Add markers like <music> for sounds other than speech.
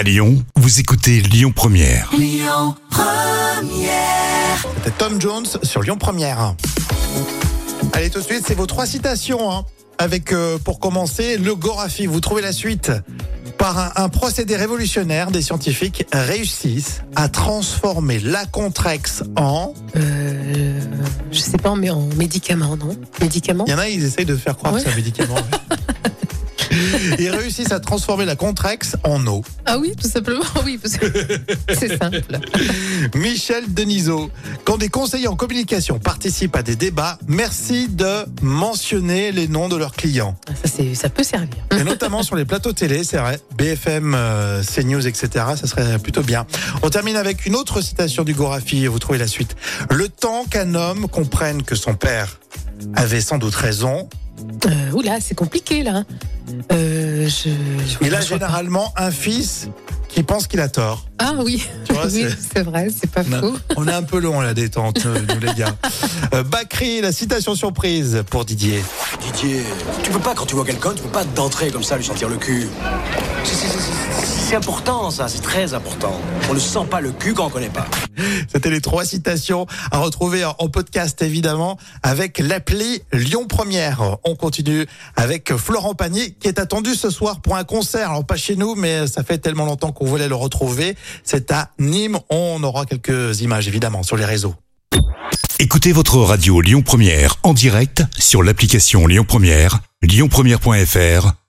À Lyon, vous écoutez Lyon Première. C'était Tom Jones sur Lyon Première. Allez, tout de suite, c'est vos trois citations. hein. Avec, euh, pour commencer, le Gorafi. Vous trouvez la suite Par un, un procédé révolutionnaire, des scientifiques réussissent à transformer la Contrex en... Euh, je sais pas, mais en médicament, non? Médicament? Il y en a, ils essayent de faire croire Ouais. que c'est un médicament. <laughs> <laughs> Ils réussissent à transformer la Contrex en eau. Ah oui, tout simplement, oui, parce que <laughs> c'est simple. Michel Denisot. Quand des conseillers en communication participent à des débats, merci de mentionner les noms de leurs clients. Ah, Ça, peut servir. Et notamment sur les plateaux télé, c'est vrai. BFM, euh, CNews, etc. Ça serait plutôt bien. On termine avec une autre citation du Gorafi vous trouvez la suite. Le temps qu'un homme comprenne que son père avait sans doute raison, Euh, oula, c'est compliqué là. Euh, je, je- il a je vois pas. généralement un fils qui pense qu'il a tort. Ah oui, <laughs> c'est- vrai, c'est pas faux. On est un peu long à la détente, euh, nous les gars. <laughs> Euh, Bakri, la citation surprise pour Didier. Didier, tu peux pas, quand tu vois quelqu'un, tu peux pas d'entrer comme ça, lui sentir le cul. C'est- c'est- c'est- C'est important, ça, c'est très important. On ne sent pas le cul quand on connaît pas. C'était les trois citations à retrouver en en podcast évidemment avec l'appli Lyon Première. On continue avec Florent Pagny qui est attendu ce soir pour un concert. Alors pas chez nous mais ça fait tellement longtemps qu'on voulait le retrouver. C'est à Nîmes. On aura quelques images évidemment sur les réseaux. Écoutez votre radio Lyon Première en direct sur l'application Lyon Première, lyonpremière.fr